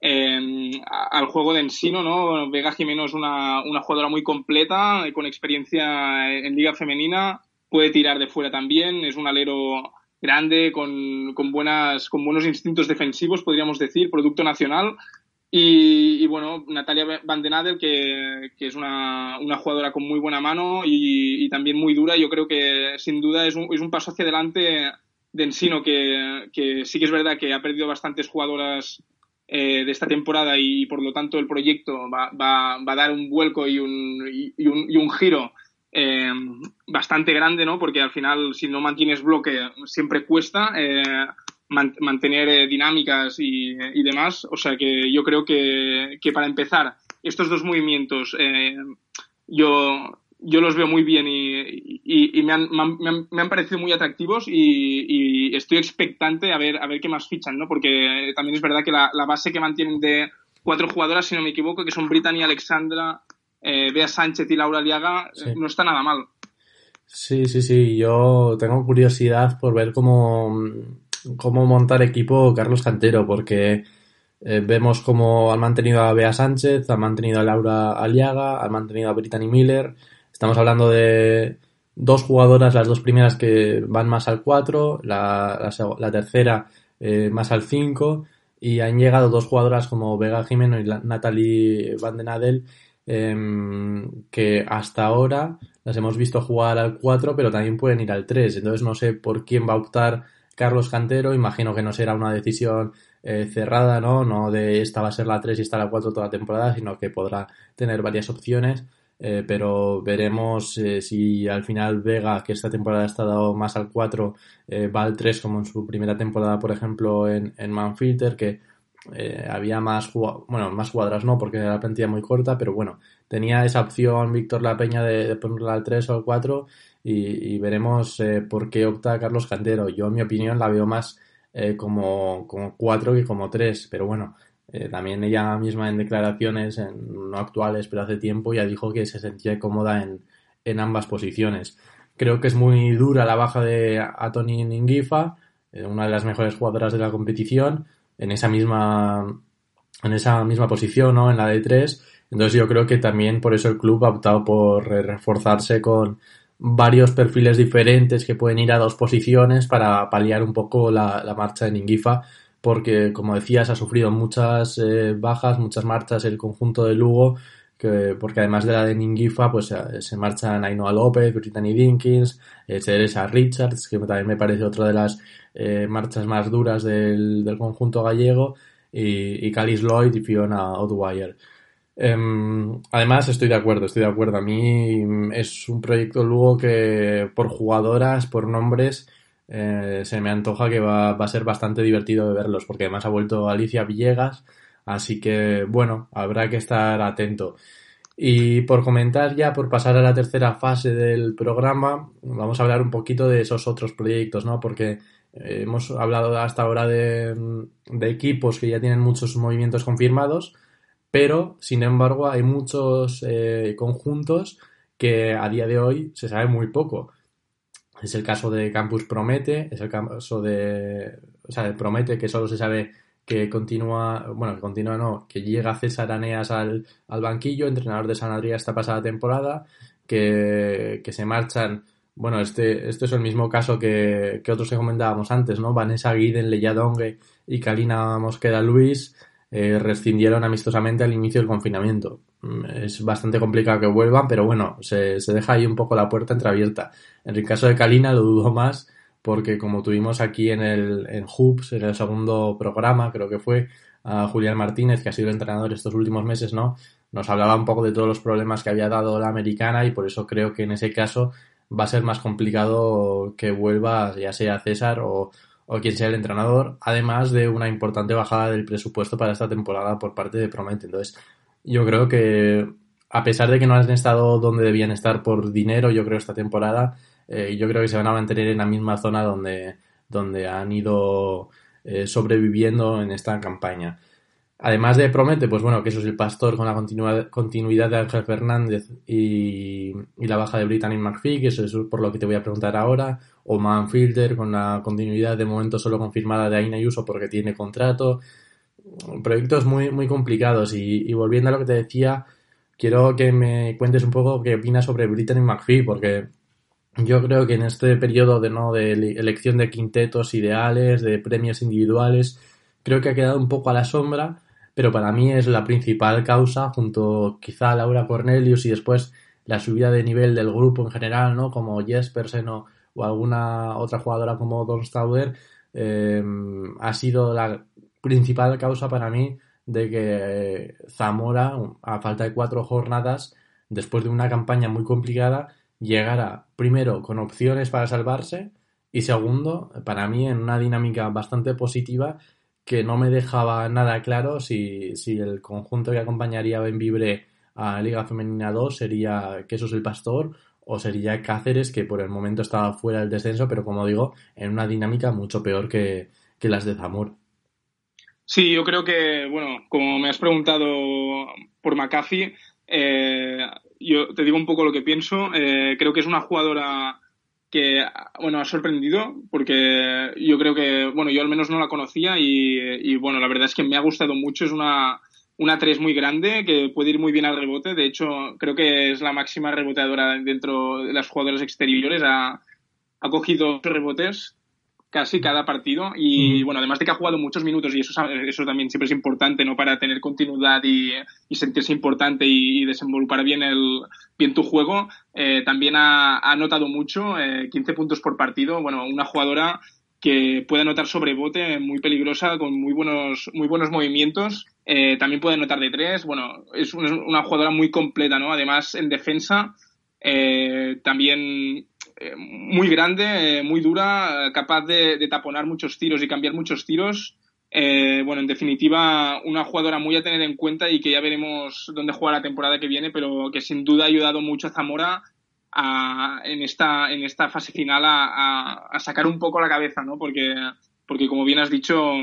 al juego de Ensino, ¿no? Vega Jimeno es una, una jugadora muy completa, con experiencia en liga femenina, puede tirar de fuera también, es un alero grande, con, con, buenas, con buenos instintos defensivos, podríamos decir, producto nacional. Y, bueno, Natalia Van den Adel, que, que es una, una, jugadora con muy buena mano y, y, también muy dura, yo creo que sin duda es un, es un paso hacia adelante de Ensino, que, que sí que es verdad que ha perdido bastantes jugadoras eh, de esta temporada y por lo tanto el proyecto va, va, va a dar un vuelco y un, y un, y un giro eh, bastante grande, ¿no? Porque al final, si no mantienes bloque, siempre cuesta eh, mantener eh, dinámicas y, demás. O sea que yo creo que, para empezar, estos dos movimientos, eh, yo yo los veo muy bien y, me, han, me, han, parecido muy atractivos y, estoy expectante a ver, a ver qué más fichan, ¿no? Porque también es verdad que la, base que mantienen de cuatro jugadoras, si no me equivoco, que son Brittany, Alexandra, eh, Bea Sánchez y Laura Liaga, eh, no está nada mal. Sí, sí, sí. Yo tengo curiosidad por ver cómo, cómo montar equipo Carlos Cantero, porque eh, vemos cómo han mantenido a Bea Sánchez, han mantenido a Laura Aliaga, han mantenido a Brittany Miller Estamos hablando de dos jugadoras, las dos primeras que van más al 4, la, la, tercera eh, más al 5, y han llegado dos jugadoras como Vega Jimeno y Natalie Van em, que hasta ahora las hemos visto jugar al 4, pero también pueden ir al 3. Entonces no sé por quién va a optar Carlos Cantero, imagino que no será una decisión eh, cerrada, ¿no? No de esta va a ser la 3 y esta la 4 toda la temporada, sino que podrá tener varias opciones. Eh, pero veremos eh, si al final Vega, que esta temporada ha estado más al 4, eh, va al 3 como en su primera temporada, por ejemplo, en, en Manfilter, que había más, bueno, más cuadras no, porque era la plantilla muy corta, pero bueno, tenía esa opción Víctor La Peña de, ponerla al 3 o al 4 y, veremos por qué opta Carlos Cantero. Yo, en mi opinión, la veo más como, como 4 que como 3, pero bueno, eh, también ella misma en declaraciones, en, no actuales, pero hace tiempo, ya dijo que se sentía cómoda en, en ambas posiciones. Creo que es muy dura la baja de Atoni Ningifa, eh, una de las mejores jugadoras de la competición, en esa misma, en esa misma posición, ¿no? En la de tres. Entonces yo creo que también por eso el club ha optado por reforzarse con, varios perfiles diferentes que pueden ir a dos posiciones para paliar un poco la, marcha de Ningifa, porque como decías, ha sufrido muchas eh, bajas, muchas marchas el conjunto de Lugo, que, porque además de la de Ningifa, pues eh, se marchan Ainhoa López, Brittany Dinkins, eh, Teresa Richards, que también me parece otra de las marchas más duras del, del conjunto gallego, y, y Calis Lloyd y Fiona O'Dwyer. Em, además, estoy de acuerdo, estoy de acuerdo. A mí es un proyecto luego que por jugadoras, por nombres, eh, se me antoja que va, a ser bastante divertido de verlos, porque además ha vuelto Alicia Villegas, así que bueno, habrá que estar atento. Y por comentar ya, por pasar a la tercera fase del programa, vamos a hablar un poquito de esos otros proyectos, ¿no? Porque eh, hemos hablado hasta ahora de, equipos que ya tienen muchos movimientos confirmados, pero sin embargo hay muchos eh, conjuntos que a día de hoy se sabe muy poco. Es el caso de Campus Promete, es el caso de, o sea, de Promete que solo se sabe que continúa, bueno, que continúa no, que llega César Aneas al, al banquillo, entrenador de San Adrià esta pasada temporada, que, que se marchan, bueno, este, este es el mismo caso que, que otros que comentábamos antes, ¿no? Vanessa Guiden, Leia Dongue y Kalina Mosqueda Luis, eh, rescindieron amistosamente al inicio del confinamiento. Mm, es bastante complicado que vuelvan, pero bueno, se, deja ahí un poco la puerta entreabierta. En el caso de Kalina lo dudo más, porque como tuvimos aquí en el en Hoops, en el segundo programa, creo que fue, a Julián Martínez, que ha sido el entrenador estos últimos meses, ¿no? Nos hablaba un poco de todos los problemas que había dado la americana y por eso creo que en ese caso va a ser más complicado que vuelva ya sea César o, o quien sea el entrenador, además de una importante bajada del presupuesto para esta temporada por parte de Promete. Entonces, yo creo que a pesar de que no han estado donde debían estar por dinero, yo creo esta temporada, eh, yo creo que se van a mantener en la misma zona donde, donde han ido eh, sobreviviendo en esta campaña. Además de Promete, pues bueno, que eso es el pastor con la continuidad de Ángel Fernández y, la baja de Brittany McPhee, que eso es por lo que te voy a preguntar ahora, o Manfilter con la continuidad de momento solo confirmada de Aina Yuso porque tiene contrato. Proyectos muy, muy complicados y, volviendo a lo que te decía, quiero que me cuentes un poco qué opinas sobre Brittany McPhee, porque yo creo que en este periodo de, ¿no? de elección de quintetos ideales, de premios individuales, creo que ha quedado un poco a la sombra pero para mí es la principal causa, junto quizá a Laura Cornelius y después la subida de nivel del grupo en general, ¿no? Como Jespersen o, o alguna otra jugadora como Don Stauder, em, ha sido la principal causa para mí de que Zamora, a falta de cuatro jornadas, después de una campaña muy complicada, llegara primero con opciones para salvarse y segundo, para mí en una dinámica bastante positiva que no me dejaba nada claro si, si el conjunto que acompañaría a Benvibre a Liga Femenina 2 sería Quesos el Pastor o sería Cáceres, que por el momento estaba fuera del descenso, pero como digo, en una dinámica mucho peor que, las de Zamor. Sí, yo creo que, bueno, como me has preguntado por McAfee, eh, yo te digo un poco lo que pienso. Eh, creo que es una jugadora que bueno ha sorprendido porque yo creo que bueno yo al menos no la conocía y, bueno la verdad es que me ha gustado mucho. Es una una 3 muy grande que puede ir muy bien al rebote. De hecho creo que es la máxima reboteadora dentro de las jugadoras exteriores. Ha, ha cogido rebotes casi cada partido y bueno, además de que ha jugado muchos minutos y eso, eso también siempre es importante, ¿no? Para tener continuidad y, sentirse importante y, desenvolver bien, el, bien tu juego, eh, también ha, anotado mucho, eh, 15 puntos por partido, bueno, una jugadora que puede anotar sobre bote, muy peligrosa, con muy buenos, muy buenos movimientos, eh, también puede anotar de tres, bueno, es una, jugadora muy completa, ¿no? Además, en defensa, eh, también eh, muy grande, eh, muy dura, capaz de, taponar muchos tiros y cambiar muchos tiros. Eh, bueno, en definitiva, una jugadora muy a tener en cuenta y que ya veremos dónde juega la temporada que viene, pero que sin duda ha ayudado mucho a Zamora en, esta, en esta fase final a, sacar un poco la cabeza, ¿no? Porque, porque como bien has dicho,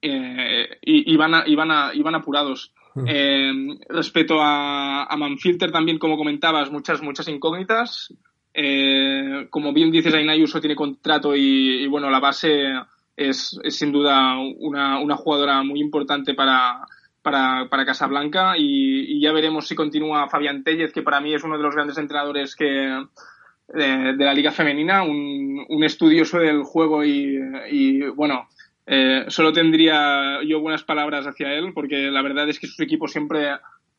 iban, iban, iban apurados. Hmm. respecto a, a Manfilter también, como comentabas, muchas, muchas incógnitas. Eh, como bien dices, Aina Ayuso tiene contrato y, bueno, la base es, sin duda una, una, jugadora muy importante para, para, para Casablanca y, ya veremos si continúa Fabián Tellez, que para mí es uno de los grandes entrenadores que, de, la Liga Femenina, un, estudioso del juego y, bueno, eh, solo tendría yo buenas palabras hacia él porque la verdad es que sus equipos siempre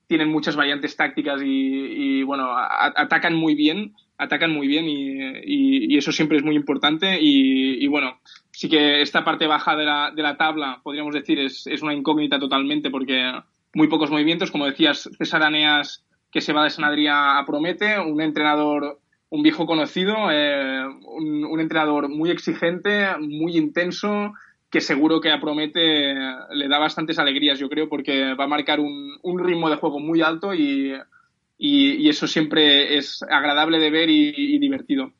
tienen muchas variantes tácticas y, bueno, atacan muy bien, atacan muy bien y, eso siempre es muy importante. Y, bueno, sí que esta parte baja de la, tabla, podríamos decir, es, una incógnita totalmente porque muy pocos movimientos, como decías, César Aneas que se va de Sanadría a Promete, un entrenador, un viejo conocido, eh, un, un entrenador muy exigente, muy intenso, que seguro que a Promete le da bastantes alegrías, yo creo, porque va a marcar un, ritmo de juego muy alto y, eso siempre es agradable de ver y, divertido.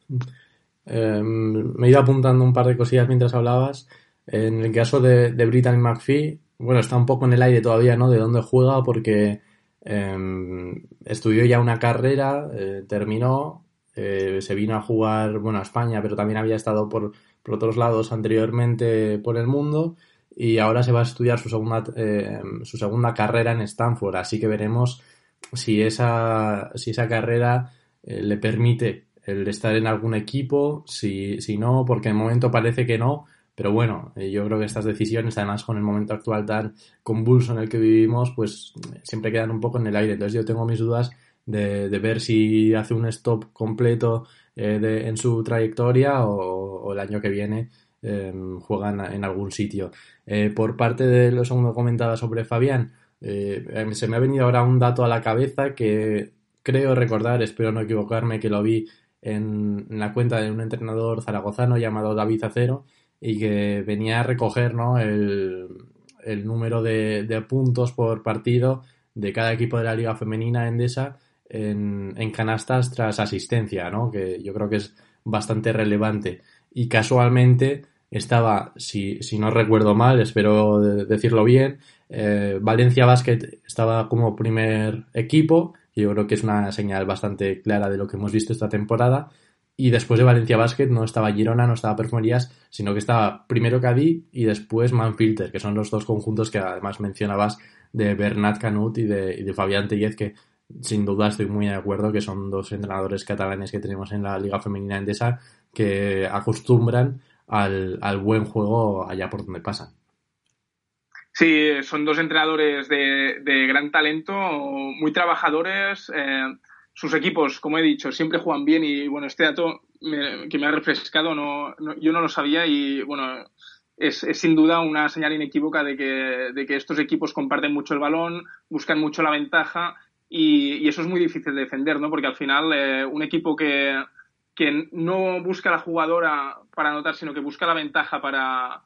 Em, me he ido apuntando un par de cosillas mientras hablabas. En el caso de, de Brittany McPhee, bueno, está un poco en el aire todavía, ¿no? De dónde juega, porque em, estudió ya una carrera, eh, terminó, eh, se vino a jugar, bueno, a España, pero también había estado por, por otros lados anteriormente por el mundo y ahora se va a estudiar su segunda, eh, su segunda carrera en Stanford. Así que veremos si esa, si esa carrera eh, le permite el estar en algún equipo, si, si no, porque de momento parece que no. Pero bueno, eh, yo creo que estas decisiones, además con el momento actual tan convulso en el que vivimos, pues siempre quedan un poco en el aire. Entonces yo tengo mis dudas de, de ver si hace un stop completo eh, en su trayectoria o, el año que viene em, juegan en algún sitio. Eh, por parte de lo segundo comentaba sobre Fabián, eh, em, se me ha venido ahora un dato a la cabeza que creo recordar, espero no equivocarme, que lo vi en, la cuenta de un entrenador zaragozano llamado David Acero y que venía a recoger ¿no? el, número de, de puntos por partido de cada equipo de la liga femenina endesa en, canastas tras asistencia, ¿no? Que yo creo que es bastante relevante. Y casualmente estaba, si, si no recuerdo mal, espero decirlo bien, eh, Valencia Basket estaba como primer equipo, y yo creo que es una señal bastante clara de lo que hemos visto esta temporada. Y después de Valencia Basket no estaba Girona, no estaba Perfumerías, sino que estaba primero Cadí y después Manfilter, que son los dos conjuntos que además mencionabas de Bernat Canut y de, Fabián Tellez, que sin duda estoy muy de acuerdo que son dos entrenadores catalanes que tenemos en la Liga Femenina Endesa que acostumbran al, buen juego allá por donde pasan. Sí, son dos entrenadores de, gran talento, muy trabajadores. Eh, sus equipos, como he dicho, siempre juegan bien y bueno, este dato que me ha refrescado no, yo no lo sabía y bueno, es, es, sin duda una señal inequívoca de que, de que estos equipos comparten mucho el balón, buscan mucho la ventaja y, eso es muy difícil de defender, ¿no? Porque al final eh, un equipo que, que no busca la jugadora para anotar, sino que busca la ventaja para,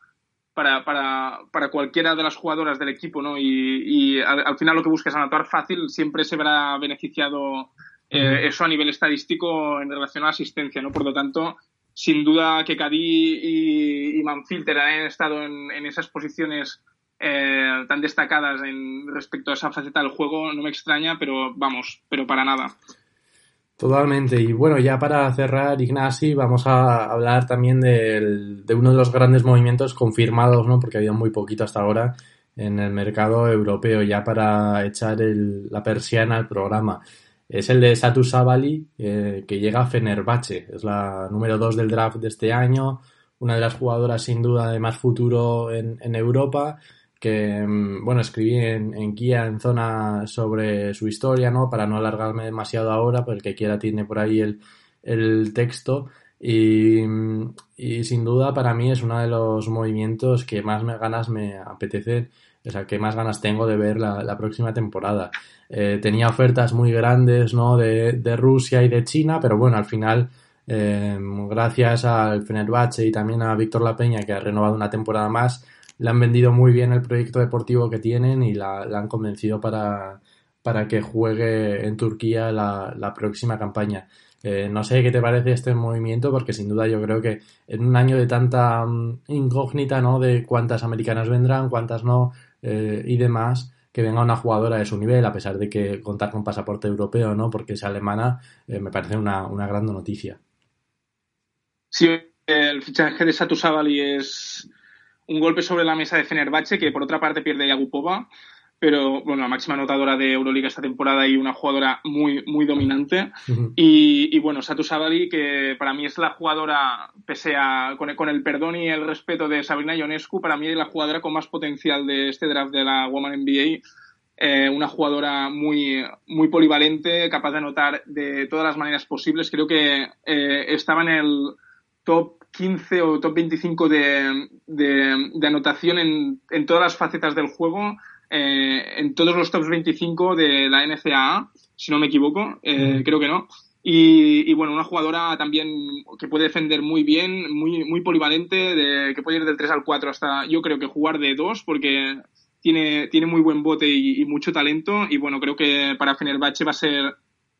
para, para, para cualquiera de las jugadoras del equipo, ¿no? Y, al, final lo que busca es anotar fácil, siempre se verá beneficiado eh, eso a nivel estadístico en relación a la asistencia, ¿no? Por lo tanto, sin duda que Cadí y, y Manfilter han estado en, en esas posiciones eh, tan destacadas en respecto a esa faceta del juego no me extraña, pero vamos, pero para nada. Totalmente. Y bueno, ya para cerrar, Ignasi, vamos a hablar también de uno de los grandes movimientos confirmados, ¿no? Porque había muy poquito hasta ahora en el mercado europeo, ya para echar la persiana al programa. Es el de Satu Sabali, eh, que llega a Fenerbahce. Es la número 2 del draft de este año, una de las jugadoras sin duda de más futuro en Europa que, mm, bueno, escribí en, en guía en zona sobre su historia, ¿no? Para no alargarme demasiado ahora, pues el que quiera tiene por ahí el, el texto. Y, mm, y, sin duda para mí es uno de los movimientos que más me, ganas me apetece, o sea, que más ganas tengo de ver la, la próxima temporada. Eh, tenía ofertas muy grandes, ¿no? De, de, Rusia y de China, pero bueno, al final, eh, gracias al Fenerbahce y también a Víctor La Peña, que ha renovado una temporada más, le han vendido muy bien el proyecto deportivo que tienen y la, han convencido para, para que juegue en Turquía la, próxima campaña. Eh, no sé qué te parece este movimiento, porque sin duda yo creo que en un año de tanta mm, incógnita, ¿no? De cuántas americanas vendrán, cuántas no eh, y demás, que venga una jugadora de su nivel, a pesar de que contar con pasaporte europeo, ¿no? Porque es alemana, eh, me parece una, una gran noticia. Sí, el fichaje de Satu Sabali es un golpe sobre la mesa de Fenerbahce, que por otra parte pierde Yagupova. pero bueno, la máxima anotadora de Euroliga esta temporada y una jugadora muy, muy dominante. y, y, bueno, Satu Sabali, que para mí es la jugadora, pese a, con, con, el perdón y el respeto de Sabrina Ionescu, para mí es la jugadora con más potencial de este draft de la Woman NBA. Eh, una jugadora muy, muy polivalente, capaz de anotar de todas las maneras posibles. Creo que eh, estaba en el top 15 o top 25 de, de, de anotación en, en todas las facetas del juego eh, en todos los tops 25 de la NCAA, si no me equivoco, eh, creo que no. Y, y, bueno, una jugadora también que puede defender muy bien, muy, muy polivalente, de, que puede ir del 3 al 4 hasta yo creo que jugar de 2 porque tiene, tiene muy buen bote y, y, mucho talento y bueno, creo que para Fenerbahce va a ser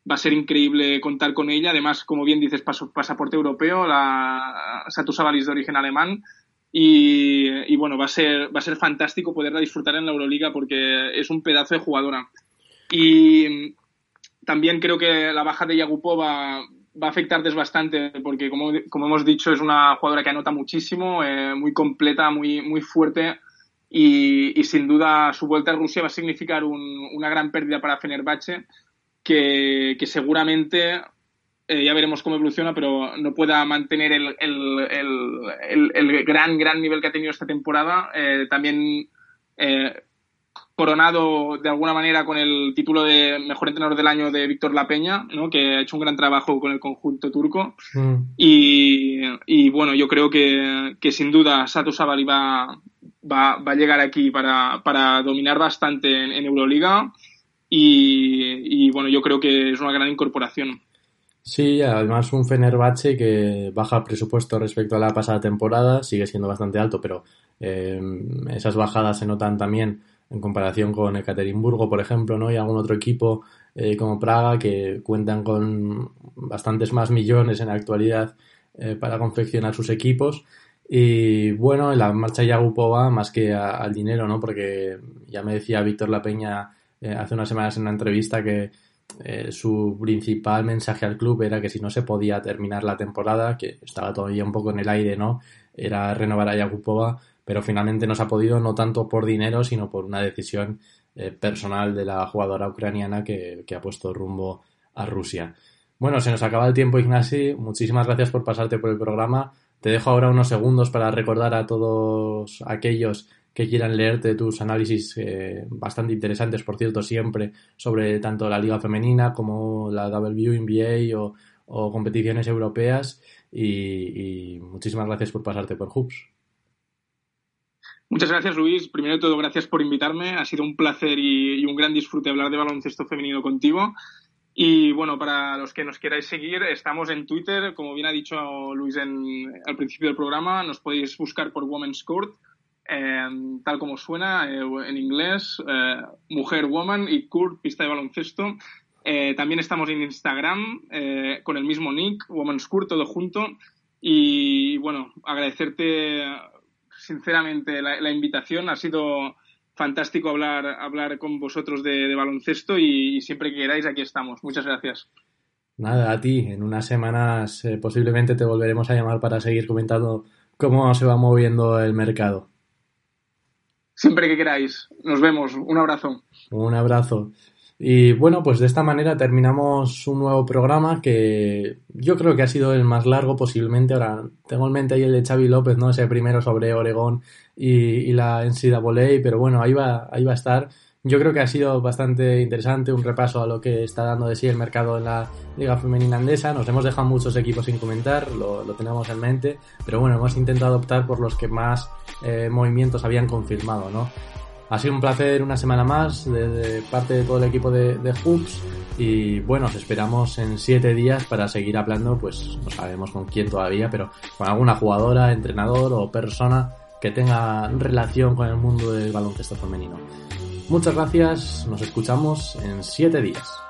va a ser increíble contar con ella. Además, como bien dices, pasaporte europeo, la Satu de origen alemán y, y, bueno, va a ser, va a ser fantástico poderla disfrutar en la Euroliga porque es un pedazo de jugadora. Y también creo que la baja de Yagupova va a afectarles bastante porque, como, como hemos dicho, es una jugadora que anota muchísimo, eh, muy completa, muy, muy fuerte. Y, y, sin duda su vuelta a Rusia va a significar un, una gran pérdida para Fenerbahce, que, que seguramente eh, ya veremos cómo evoluciona, pero no pueda mantener el, el, el, el, gran, gran nivel que ha tenido esta temporada. Eh, también eh, coronado de alguna manera con el título de mejor entrenador del año de Víctor La Peña, ¿no? que ha hecho un gran trabajo con el conjunto turco. Mm. Y, y, bueno, yo creo que, que sin duda Sato Sabali va, va, va, a llegar aquí para, para dominar bastante en, en Euroliga. Y, bueno, yo creo que es una gran incorporación. Sí, además un Fenerbahce que baja presupuesto respecto a la pasada temporada, sigue siendo bastante alto, pero eh, esas bajadas se notan también en comparación con Ekaterimburgo, por ejemplo, ¿no? Y algún otro equipo eh, como Praga que cuentan con bastantes más millones en la actualidad eh, para confeccionar sus equipos. Y bueno, la marcha Yagupova más que al dinero, ¿no? Porque ya me decía Víctor La Peña eh, hace unas semanas en una entrevista que eh, su principal mensaje al club era que si no se podía terminar la temporada, que estaba todavía un poco en el aire, ¿no? Era renovar a Yakupova, pero finalmente no se ha podido, no tanto por dinero, sino por una decisión eh, personal de la jugadora ucraniana que, que, ha puesto rumbo a Rusia. Bueno, se nos acaba el tiempo, Ignasi. Muchísimas gracias por pasarte por el programa. Te dejo ahora unos segundos para recordar a todos aquellos que quieran leerte tus análisis eh, bastante interesantes, por cierto, siempre sobre tanto la liga femenina como la WNBA o, o competiciones europeas. Y, muchísimas gracias por pasarte por Hoops. Muchas gracias, Luis. Primero de todo, gracias por invitarme. Ha sido un placer y, y un gran disfrute hablar de baloncesto femenino contigo. Y bueno, para los que nos queráis seguir, estamos en Twitter, como bien ha dicho Luis en, al principio del programa, nos podéis buscar por Women's Court eh, tal como suena eh, en inglés, eh, Mujer Woman y Kurt, pista de baloncesto. Eh, también estamos en Instagram con el mismo nick, Woman's Kurt, todo junto. Y bueno, agradecerte sinceramente la, invitación. Ha sido fantástico hablar, hablar con vosotros de, baloncesto y, siempre que queráis aquí estamos. Muchas gracias. Nada, a ti. En unas semanas posiblemente te volveremos a llamar para seguir comentando cómo se va moviendo el mercado siempre que queráis. Nos vemos. Un abrazo. Un abrazo. Y bueno, pues de esta manera terminamos un nuevo programa que yo creo que ha sido el más largo posiblemente. Ahora tengo en mente ahí el de Xavi López, ¿no? Ese primero sobre Oregón y, y la NCAA, pero bueno, ahí va, ahí va a estar. Yo creo que ha sido bastante interesante un repaso a lo que está dando de sí el mercado en la Liga Femenina Andesa. Nos hemos dejado muchos equipos sin comentar, lo, lo tenemos en mente, pero bueno, hemos intentado optar por los que más eh, movimientos habían confirmado, ¿no? Ha sido un placer una semana más de, de parte de todo el equipo de, de, Hoops y bueno, os esperamos en siete días para seguir hablando, pues no sabemos con quién todavía, pero con alguna jugadora, entrenador o persona que tenga relación con el mundo del baloncesto femenino. Muchas gracias, nos escuchamos en siete días.